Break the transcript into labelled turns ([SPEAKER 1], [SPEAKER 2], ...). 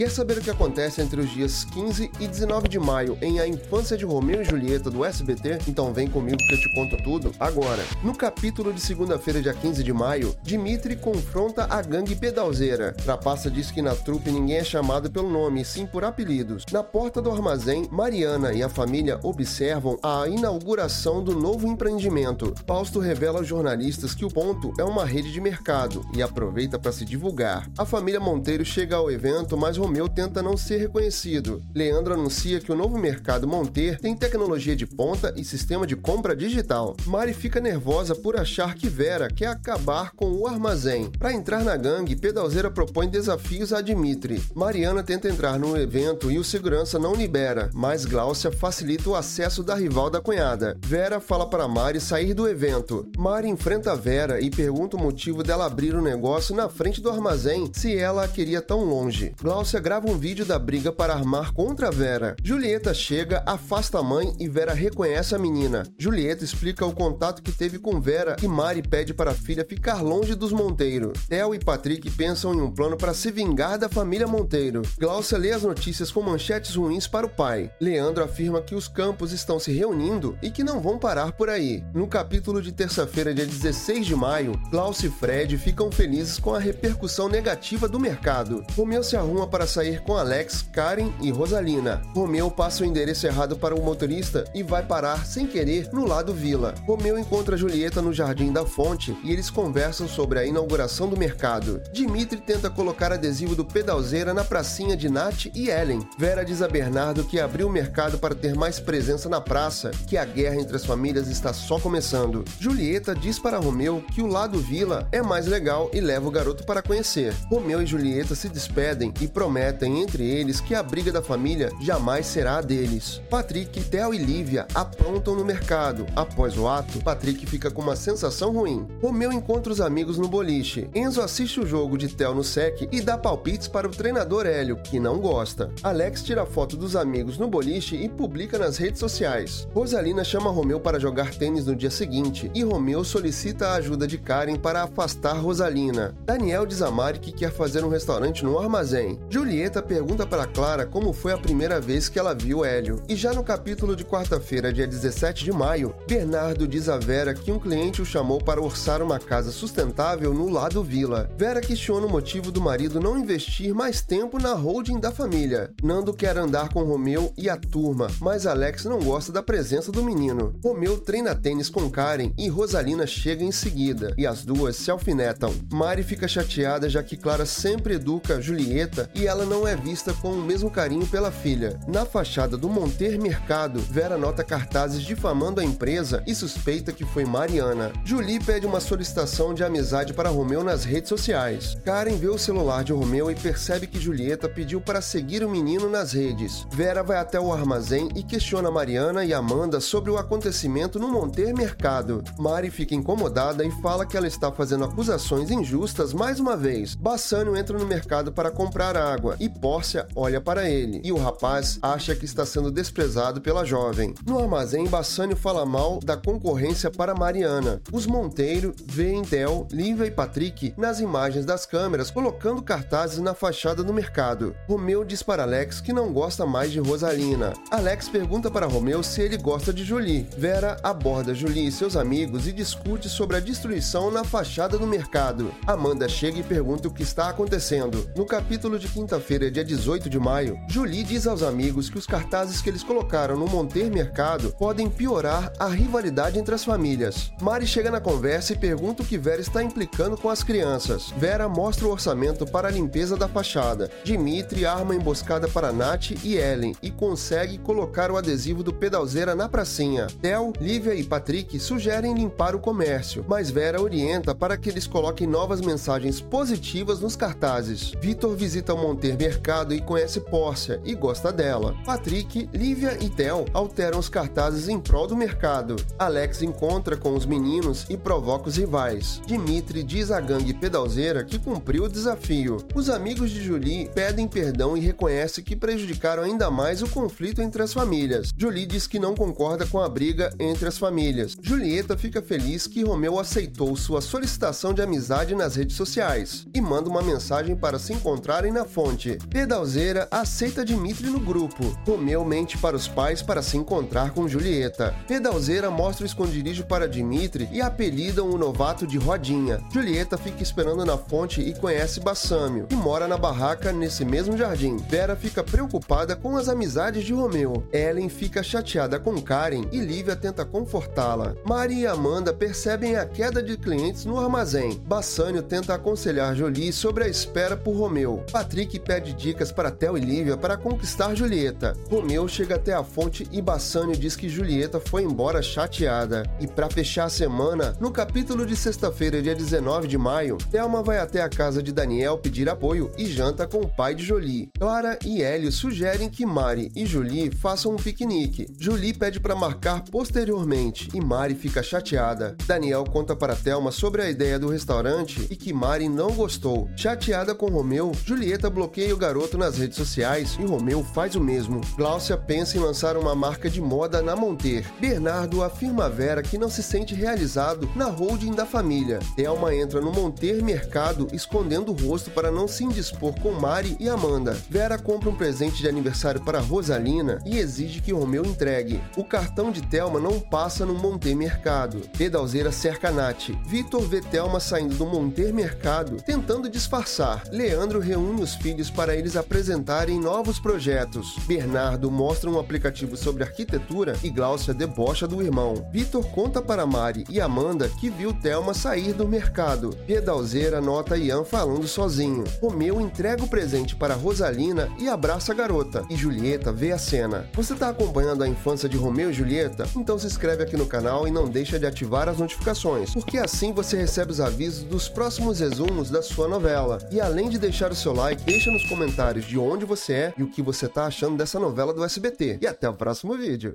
[SPEAKER 1] Quer saber o que acontece entre os dias 15 e 19 de maio em A Infância de Romeu e Julieta do SBT? Então vem comigo que eu te conto tudo agora. No capítulo de segunda-feira, dia 15 de maio, Dimitri confronta a gangue pedalzeira. Trapaça diz que na trupe ninguém é chamado pelo nome, sim por apelidos. Na porta do armazém, Mariana e a família observam a inauguração do novo empreendimento. Fausto revela aos jornalistas que o ponto é uma rede de mercado e aproveita para se divulgar. A família Monteiro chega ao evento, mas Romeu tenta não ser reconhecido. Leandro anuncia que o novo mercado Monter tem tecnologia de ponta e sistema de compra digital. Mari fica nervosa por achar que Vera quer acabar com o armazém. Para entrar na gangue, Pedalzeira propõe desafios a Dimitri. Mariana tenta entrar no evento e o segurança não libera, mas Gláucia facilita o acesso da rival da cunhada. Vera fala para Mari sair do evento. Mari enfrenta Vera e pergunta o motivo dela abrir o negócio na frente do armazém se ela a queria tão longe. Gláucia grava um vídeo da briga para armar contra Vera. Julieta chega, afasta a mãe e Vera reconhece a menina. Julieta explica o contato que teve com Vera e Mari pede para a filha ficar longe dos Monteiro. Theo e Patrick pensam em um plano para se vingar da família Monteiro. Glaucia lê as notícias com manchetes ruins para o pai. Leandro afirma que os campos estão se reunindo e que não vão parar por aí. No capítulo de terça-feira, dia 16 de maio, Glaucia e Fred ficam felizes com a repercussão negativa do mercado. Romeu se arruma para sair com Alex, Karen e Rosalina. Romeu passa o endereço errado para o motorista e vai parar sem querer no lado vila. Romeu encontra Julieta no Jardim da Fonte e eles conversam sobre a inauguração do mercado. Dimitri tenta colocar adesivo do Pedalzeira na pracinha de Nath e Ellen. Vera diz a Bernardo que abriu o mercado para ter mais presença na praça, que a guerra entre as famílias está só começando. Julieta diz para Romeu que o lado vila é mais legal e leva o garoto para conhecer. Romeu e Julieta se despedem e prometem prometem entre eles que a briga da família jamais será a deles. Patrick, Theo e Lívia aprontam no mercado. Após o ato, Patrick fica com uma sensação ruim. Romeu encontra os amigos no boliche. Enzo assiste o jogo de Theo no SEC e dá palpites para o treinador Hélio, que não gosta. Alex tira foto dos amigos no boliche e publica nas redes sociais. Rosalina chama Romeu para jogar tênis no dia seguinte e Romeu solicita a ajuda de Karen para afastar Rosalina. Daniel diz a Mari que quer fazer um restaurante no armazém. Julieta pergunta para Clara como foi a primeira vez que ela viu Hélio. E já no capítulo de quarta-feira, dia 17 de maio, Bernardo diz a Vera que um cliente o chamou para orçar uma casa sustentável no lado vila. Vera questiona o motivo do marido não investir mais tempo na holding da família. Nando quer andar com Romeu e a turma, mas Alex não gosta da presença do menino. Romeu treina tênis com Karen e Rosalina chega em seguida, e as duas se alfinetam. Mari fica chateada já que Clara sempre educa Julieta e ela não é vista com o mesmo carinho pela filha. Na fachada do Monter Mercado, Vera nota cartazes difamando a empresa e suspeita que foi Mariana. Julie pede uma solicitação de amizade para Romeu nas redes sociais. Karen vê o celular de Romeu e percebe que Julieta pediu para seguir o menino nas redes. Vera vai até o armazém e questiona Mariana e Amanda sobre o acontecimento no Monter Mercado. Mari fica incomodada e fala que ela está fazendo acusações injustas mais uma vez. Bassânio entra no mercado para comprar água água e Pórcia olha para ele, e o rapaz acha que está sendo desprezado pela jovem. No armazém, Bassânio fala mal da concorrência para Mariana. Os Monteiro veem Del, Lívia e Patrick nas imagens das câmeras colocando cartazes na fachada do mercado. Romeu diz para Alex que não gosta mais de Rosalina. Alex pergunta para Romeu se ele gosta de Julie. Vera aborda Julie e seus amigos e discute sobre a destruição na fachada do mercado. Amanda chega e pergunta o que está acontecendo. No capítulo de quinta quinta-feira, dia 18 de maio, Julie diz aos amigos que os cartazes que eles colocaram no Monter Mercado podem piorar a rivalidade entre as famílias. Mari chega na conversa e pergunta o que Vera está implicando com as crianças. Vera mostra o orçamento para a limpeza da fachada. Dimitri arma emboscada para Nath e Ellen e consegue colocar o adesivo do pedalzeira na pracinha. Theo, Lívia e Patrick sugerem limpar o comércio, mas Vera orienta para que eles coloquem novas mensagens positivas nos cartazes. Vitor visita o Monter ter mercado e conhece Pórcia e gosta dela. Patrick, Lívia e Tel alteram os cartazes em prol do mercado. Alex encontra com os meninos e provoca os rivais. Dimitri diz à gangue pedalzeira que cumpriu o desafio. Os amigos de Julie pedem perdão e reconhecem que prejudicaram ainda mais o conflito entre as famílias. Julie diz que não concorda com a briga entre as famílias. Julieta fica feliz que Romeu aceitou sua solicitação de amizade nas redes sociais e manda uma mensagem para se encontrarem na fonte Pedalzeira aceita Dimitri no grupo. Romeu mente para os pais para se encontrar com Julieta. Pedalzeira mostra o esconderijo para Dimitri e apelidam o novato de Rodinha. Julieta fica esperando na fonte e conhece Bassâmio, que mora na barraca nesse mesmo jardim. Vera fica preocupada com as amizades de Romeu. Ellen fica chateada com Karen e Lívia tenta confortá-la. Mari e Amanda percebem a queda de clientes no armazém. Bassânio tenta aconselhar Jolie sobre a espera por Romeu. Patrick pede dicas para Theo e Lívia para conquistar Julieta. Romeu chega até a fonte e Bassânio diz que Julieta foi embora chateada. E para fechar a semana, no capítulo de sexta-feira, dia 19 de maio, Thelma vai até a casa de Daniel pedir apoio e janta com o pai de Jolie. Clara e Hélio sugerem que Mari e Julie façam um piquenique. Julie pede para marcar posteriormente e Mari fica chateada. Daniel conta para Thelma sobre a ideia do restaurante e que Mari não gostou. Chateada com Romeu, Julieta bloqueia o garoto nas redes sociais e Romeu faz o mesmo. Gláucia pensa em lançar uma marca de moda na Monter. Bernardo afirma a Vera que não se sente realizado na holding da família. Thelma entra no Monter Mercado escondendo o rosto para não se indispor com Mari e Amanda. Vera compra um presente de aniversário para Rosalina e exige que Romeu entregue. O cartão de Thelma não passa no Monter Mercado. Pedalzeira cerca Nath. Vitor vê Thelma saindo do Monter Mercado, tentando disfarçar. Leandro reúne os filhos para eles apresentarem novos projetos. Bernardo mostra um aplicativo sobre arquitetura e Gláucia debocha do irmão. Vitor conta para Mari e Amanda que viu Thelma sair do mercado. Pedalzeira nota Ian falando sozinho. Romeu entrega o presente para Rosalina e abraça a garota. E Julieta vê a cena. Você está acompanhando a infância de Romeu e Julieta? Então se inscreve aqui no canal e não deixa de ativar as notificações, porque assim você recebe os avisos dos próximos resumos da sua novela. E além de deixar o seu like, deixa nos comentários de onde você é e o que você está achando dessa novela do SBT. E até o próximo vídeo.